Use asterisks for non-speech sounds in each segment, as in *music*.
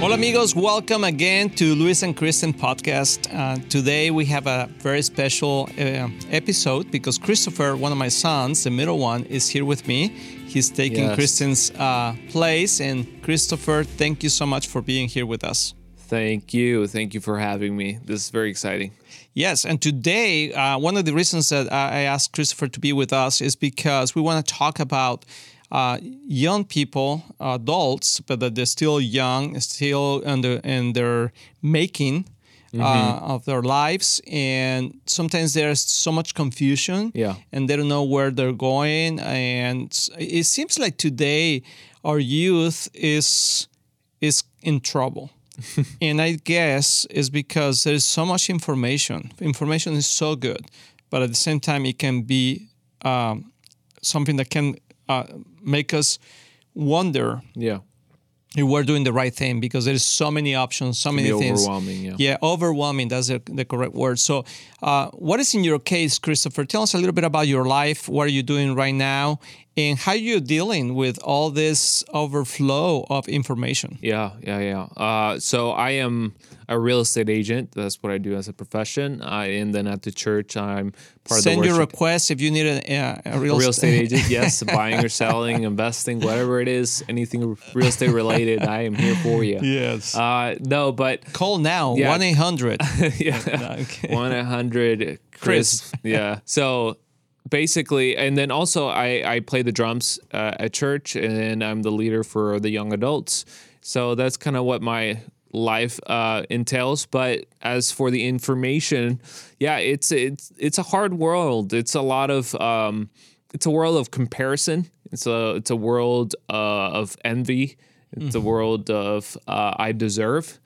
Hola amigos, welcome again to Luis and Kristen podcast. Uh, today we have a very special uh, episode because Christopher, one of my sons, the middle one, is here with me. He's taking Yes. Kristen's uh, place. And Christopher, thank you so much for being here with us. Thank you. Thank you for having me. This is very exciting. Yes, and today, uh, one of the reasons that I I asked Christopher to be with us is because we want to talk about uh, young people, adults, but that they're still young, still in, the, in their making uh, of their lives. And sometimes there's so much confusion Yeah. and they don't know where they're going. And it seems like today our youth is is in trouble. *laughs* and I guess is because there's so much information. Information is so good, but at the same time, it can be um, something that can uh, make us wonder Yeah. if we're doing the right thing because there's so many options, so many things. overwhelming, yeah. Yeah, overwhelming. That's the, the correct word. So, uh, what is in your case, Christopher? Tell us a little bit about your life. What are you doing right now, and how you're dealing with all this overflow of information. Yeah. Yeah. Yeah. Uh, so I am a real estate agent. That's what I do as a profession. Uh, and then at the church, I'm part Send of the Send your request if you need a, a, a real, Real estate *laughs* agent, yes, buying or selling, investing, whatever it is, anything real estate related, I am here for you. Yes. Uh, no, but Call now one eight hundred. yeah, one eight hundred. *laughs* Chris. yeah. So basically, and then also I I play the drums uh, at church, and I'm the leader for the young adults. So that's kind of what my life uh, entails. But as for the information, yeah, it's it's it's a hard world. It's a lot of um, it's a world of comparison. It's a it's a world uh, of envy. It's a world of uh, I deserve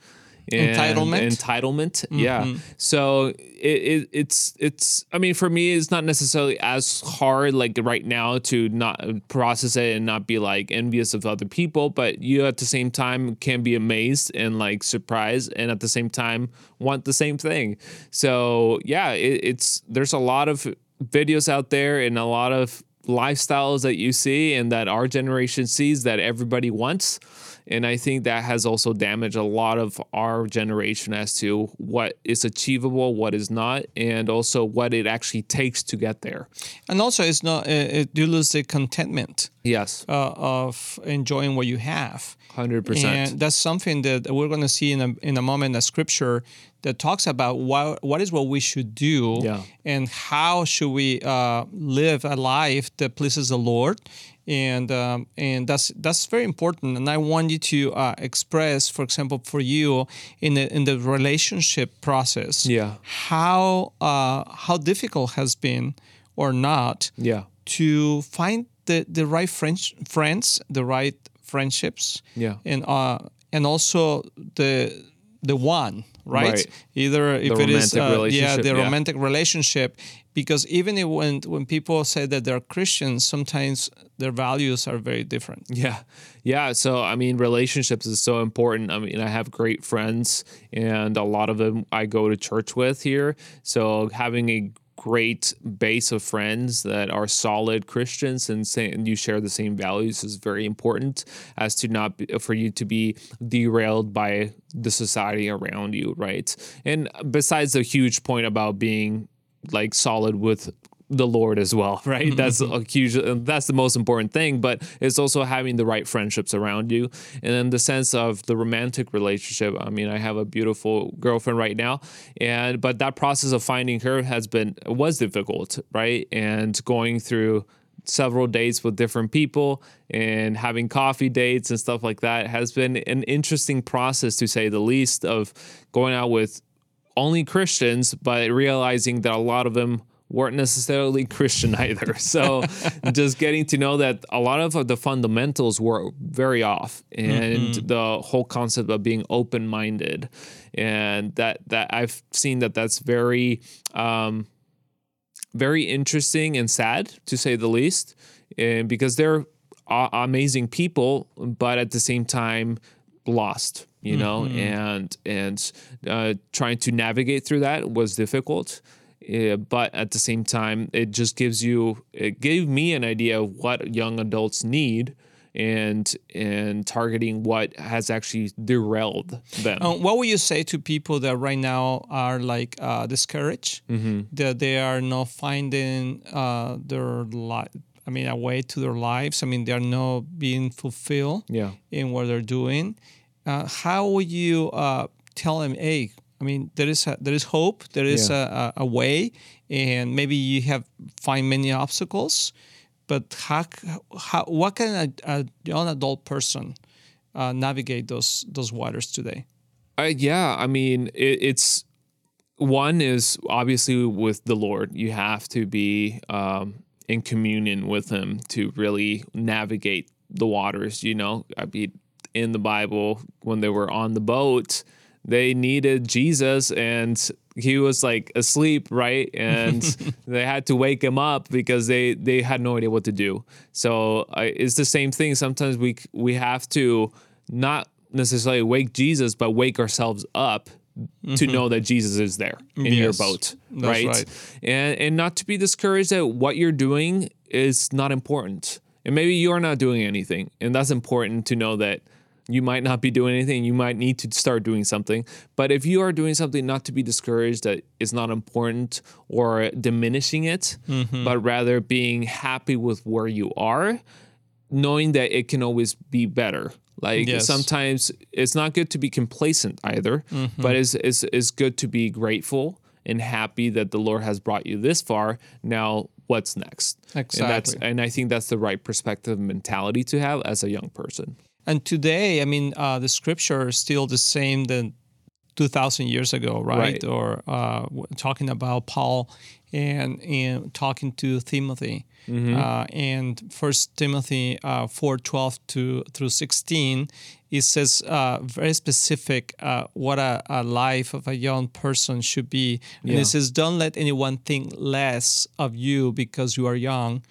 Entitlement? entitlement? Yeah. Mm-hmm. So it, it it's it's i mean for me it's not necessarily as hard like right now to not process it and not be like envious of other people but you at the same time can be amazed and like surprised and at the same time want the same thing. So yeah it, it's there's a lot of videos out there and a lot of lifestyles that you see and that our generation sees that everybody wants and I think that has also damaged a lot of our generation as to what is achievable, what is not, and also what it actually takes to get there. And also, it's not. Uh, it, you lose the contentment Yes, uh, of enjoying what you have. 100%. And that's something that we're going to see in a, in a moment, a scripture that talks about what, what is what we should do Yeah. and how should we uh, live a life that pleases the Lord. And um, and that's that's very important. And I want you to uh, express, for example, for you in the in the relationship process, Yeah. how uh, how difficult has been or not yeah, to find the, the right friends, friends, the right friendships, Yeah. and uh, and also the the one, right? Right. Either if The it is uh, yeah, the yeah. romantic relationship, because even when when people say that they're Christians, sometimes their values are very different. Yeah. Yeah. So, I mean, relationships is so important. I mean, I have great friends, and a lot of them I go to church with here. So, having a great base of friends that are solid Christians and, say, and you share the same values is very important as to not be, for you to be derailed by the society around you, right? And besides the huge point about being like solid with the Lord as well, *laughs* right? That's mm-hmm. a huge. That's the most important thing. But it's also having the right friendships around you, and then the sense of the romantic relationship. I mean, I have a beautiful girlfriend right now, and but that process of finding her has been was difficult, right? And going through several dates with different people and having coffee dates and stuff like that has been an interesting process to say the least of going out with only Christians, but realizing that a lot of them weren't necessarily *laughs* Christian either. So *laughs* just getting to know that a lot of the fundamentals were very off and the whole concept of being open-minded. And that that I've seen that that's very um very interesting and sad to say the least and because they're a- amazing people but at the same time lost you know? And and uh, trying to navigate through that was difficult uh, but at the same time it just gives you it gave me an idea of what young adults need and and targeting what has actually derailed them. Um, what would you say to people that right now are like uh, discouraged that they are not finding uh, their life? I mean, a way to their lives. I mean, they are not being fulfilled Yeah. in what they're doing. Uh, how would you uh, tell them, hey, I mean, there is a, there is hope, there is a, a, a way, and maybe you have find many obstacles, but how, how what can a, a young adult person uh, navigate those those waters today? Uh, yeah, I mean, it, it's one is obviously with the Lord. You have to be um, in communion with Him to really navigate the waters. You know, I mean, in the Bible, when they were on the boat, they needed Jesus, and he was like asleep, right? And *laughs* they had to wake him up because they they had no idea what to do. So uh, it's the same thing. Sometimes we we have to not necessarily wake Jesus, but wake ourselves up to know that Jesus is there in your boat, right? right. And and not to be discouraged that what you're doing is not important. And maybe you're not doing anything. And that's important to know that you might not be doing anything. You might need to start doing something. But if you are doing something, not to be discouraged that is not important or diminishing it, Mm-hmm. but rather being happy with where you are, knowing that it can always be better. Like Yes. sometimes it's not good to be complacent either, Mm-hmm. but it's, it's, it's good to be grateful and happy that the Lord has brought you this far. Now, what's next? And, that's, Exactly. and I think that's the right perspective and mentality to have as a young person. And today, I mean, uh, the scripture is still the same than 2,000 years ago, right? Right. Or uh, talking about Paul and, and talking to Timothy. Uh, and First Timothy uh, 4 12 to, through 16, it says uh, very specific uh, what a, a life of a young person should be. And Yeah. it says, Don't let anyone think less of you because you are young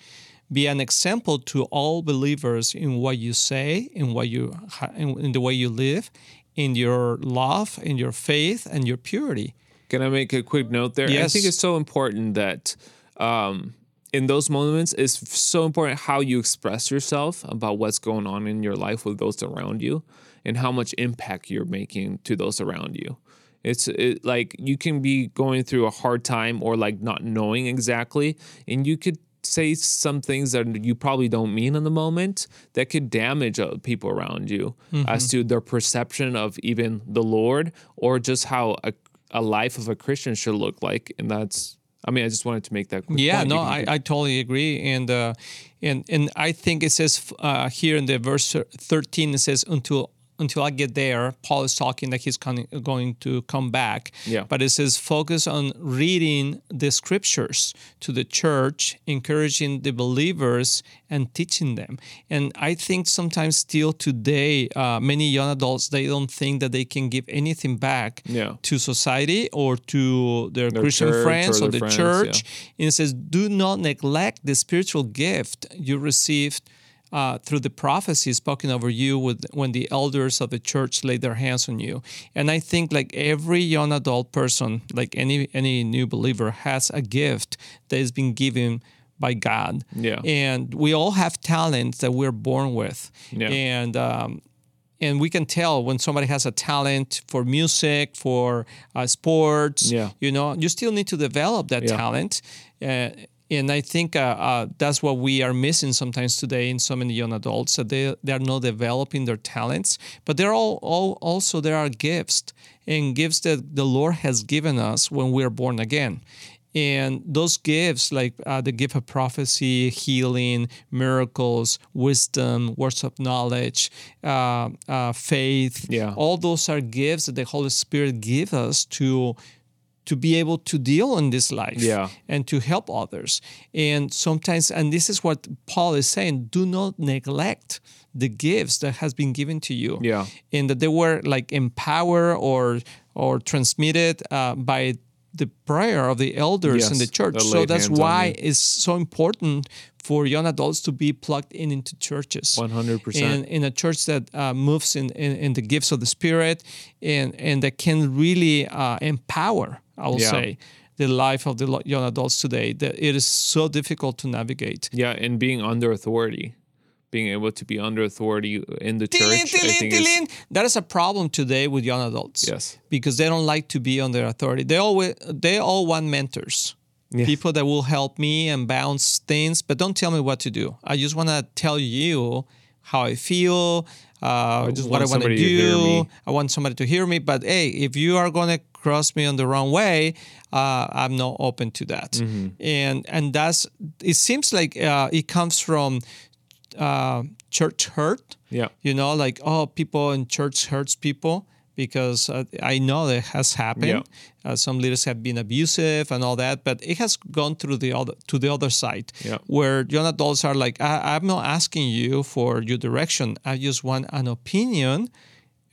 be an example to all believers in what you say, in what you, in, in the way you live, in your love, in your faith, and your purity. Can I make a quick note there? I think it's so important that um, in those moments, it's so important how you express yourself about what's going on in your life with those around you and how much impact you're making to those around you. It's it, like you can be going through a hard time or like not knowing exactly, and you could say some things that you probably don't mean in the moment that could damage uh, people around you as to their perception of even the Lord or just how a, a life of a Christian should look like. And that's, I mean, I just wanted to make that quick Yeah, point. no, I, I totally agree, and uh, and and I think it says uh, here in the verse thirteen, it says until until I get there, Paul is talking that he's coming, going to come back. Yeah. But it says focus on reading the scriptures to the church, encouraging the believers and teaching them. And I think sometimes still today, uh, many young adults they don't think that they can give anything back Yeah. to society or to their, Christian friends or or, the friends, church. And it says, do not neglect the spiritual gift you received uh, through the prophecy spoken over you with, when the elders of the church laid their hands on you. And I think like every young adult person, like any any new believer, has a gift that has been given by God. Yeah. And we all have talents that we're born with. Yeah. And um, and we can tell when somebody has a talent for music, for uh, sports. Yeah. You know, you still need to develop that Yeah. talent. Uh, and I think uh, uh, that's what we are missing sometimes today in so many young adults that they they are not developing their talents. But there are all, all also there are gifts and gifts that the Lord has given us when we are born again. And those gifts, like uh, the gift of prophecy, healing, miracles, wisdom, words of knowledge, uh, uh, faith, Yeah. all those are gifts that the Holy Spirit gives us to to be able to deal in this life Yeah. and to help others. And sometimes, and this is what Paul is saying: do not neglect the gifts that has been given to you Yeah. and that they were like empowered or or transmitted uh, by the prayer of the elders in the church. So that's why it's so important for young adults to be plugged in into churches. 100%. And in a church that uh, moves in, in, in the gifts of the Spirit and, and that can really uh, empower, I will Yeah. say, the life of the young adults today. That it is so difficult to navigate. Yeah, and being under authority. being able to be under authority in the church. Tilin, I tilin. That is a problem today with young adults. Yes. Because they don't like to be under authority. They always they all want mentors. Yeah. People that will help me and bounce things, but don't tell me what to do. I just want to tell you how I feel, uh, just what I want to somebody to hear do. I want somebody to hear me. But hey, if you are going to cross me on the wrong way, uh, I'm not open to that. Mm-hmm. And and that's it. Seems like uh, it comes from uh, church hurt. Yeah. You know, like oh, people in church hurts people because uh, I know that has happened. Yeah. Uh, some leaders have been abusive and all that, but it has gone through the other to the other side, Yeah. where young adults are like, I, I'm not asking you for your direction. I just want an opinion,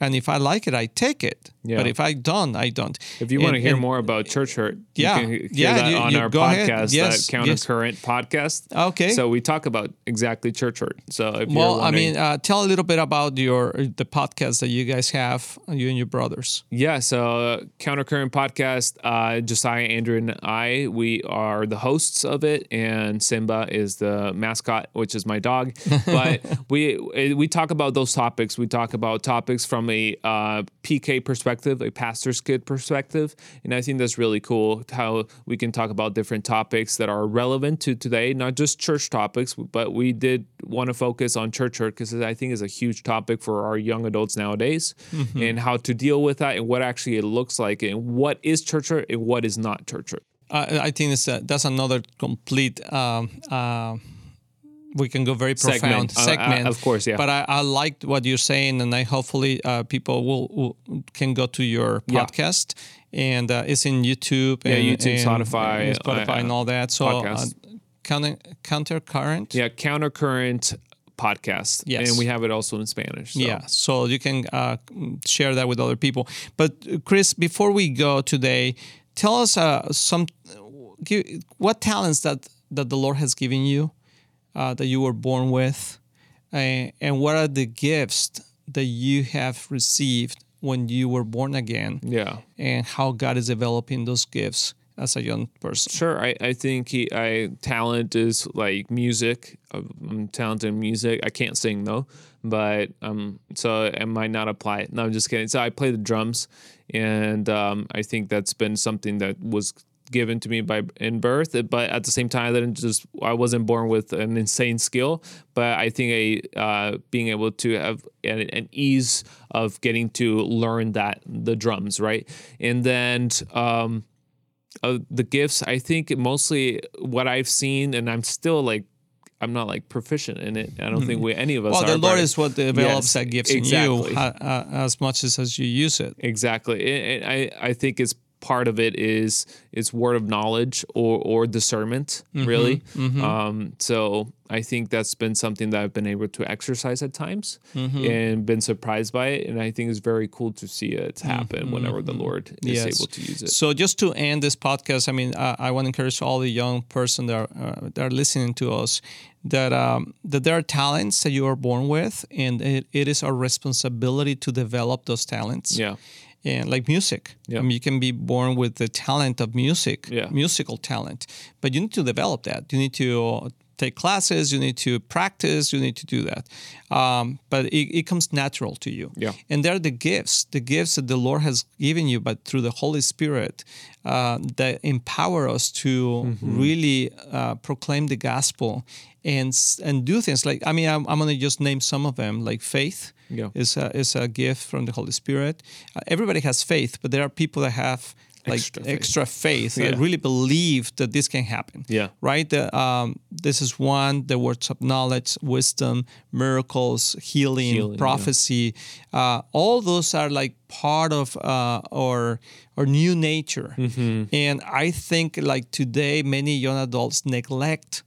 and if I like it, I take it. Yeah. But if I don't, I don't. If you want to hear and- more about church hurt, Yeah. you can hear Yeah, that you- on you our podcast, Yes, that yes. Podcast. Okay. So we talk about exactly church hurt. So if you're well, I mean, uh, tell a little bit about your the podcast that you guys have, you and your brothers. Yeah, so uh, Countercurrent Podcast, uh, Josiah, Andrew, and I, we are the hosts of it, and Simba is the mascot, which is my dog. *laughs* But we we talk about those topics. We talk about topics from a uh, PK perspective, a pastor's kid perspective, and I think that's really cool how we can talk about different topics that are relevant to today, not just church topics, but we did want to focus on church hurt because I think is a huge topic for our young adults nowadays, and how to deal with that and what actually it looks like and what is church hurt and what is not church hurt. Uh, I think that's another complete. Um, uh, we can go very profound Segment. Uh, uh, of course, yeah. But I, I liked what you're saying, and I hopefully uh, people will, will can go to your Yeah. podcast, and uh, it's in YouTube, Yeah, and, YouTube, and- Spotify, and Spotify, uh, and all that. So, uh, counter counter current. Yeah, Countercurrent Podcast. Yes. and we have it also in Spanish. so. Yeah, so you can uh, share that with other people. But uh, Chris, before we go today, tell us uh, some what talents that that the Lord has given you, uh, that you were born with, uh, and what are the gifts that you have received when you were born again, yeah. and how God is developing those gifts as a young person. Sure, I, I think he, I talent is like music. I'm talented in music. I can't sing though, but um, so I might not apply it. No, I'm just kidding. So I play the drums, and um, I think that's been something that was given to me by in birth. But at the same time, I didn't just I wasn't born with an insane skill. But I think a uh, being able to have an, an ease of getting to learn that the drums right, and then. Um, uh, the gifts i think mostly what i've seen and i'm still like i'm not like proficient in it i don't think we any of us Well, are the Lord is what develops Yes, that gifts exactly. in you uh, as much as, as you use it. exactly and, and i i think it's part of it is is word of knowledge or or discernment Mm-hmm, really um so i think that's been something that i've been able to exercise at times Mm-hmm. and been surprised by it and i think it's very cool to see it happen whenever the lord is Mm-hmm. Yes. able to use it So just to end this podcast, I mean, uh, I want to encourage all the young person that are, uh, that are listening to us that um, that there are talents that you are born with, and it, it is our responsibility to develop those talents. yeah And like music, Yeah. I mean, you can be born with the talent of music, Yeah. musical talent, but you need to develop that. You need to take classes, you need to practice, you need to do that. Um, but it, it comes natural to you. Yeah. And they're the gifts, the gifts that the Lord has given you, but through the Holy Spirit uh, that empower us to Mm-hmm. really uh, proclaim the gospel and and do things like I mean I'm, I'm going to just name some of them like faith Yeah. is a, is a gift from the Holy Spirit. Uh, everybody has faith, but there are people that have like Extra faith. extra faith Yeah. really believe that this can happen. Yeah. Right. The, um, this is one. The words of knowledge, wisdom, miracles, healing, Healing, yeah. prophecy. Uh, all those are like part of uh, our our new nature. Mm-hmm. And I think like today, many young adults neglect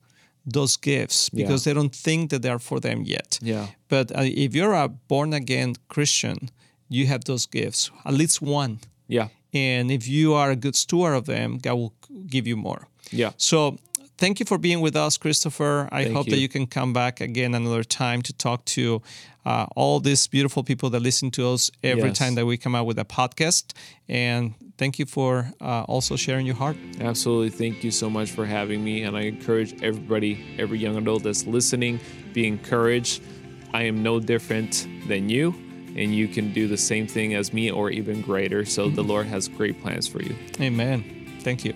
those gifts because they don't think that they're for them yet. Yeah. But uh, if you're a born again Christian, you have those gifts, at least one. yeah And if you are a good steward of them, God will give you more. yeah So thank you for being with us, Christopher. I Thank hope that you. you can come back again another time to talk to uh, all these beautiful people that listen to us every Yes. time that we come out with a podcast. And thank you for uh, also sharing your heart. Absolutely. Thank you so much for having me. And I encourage everybody, every young adult that's listening, be encouraged. I am no different than you, and you can do the same thing as me or even greater. So the Lord has great plans for you. Amen. Thank you.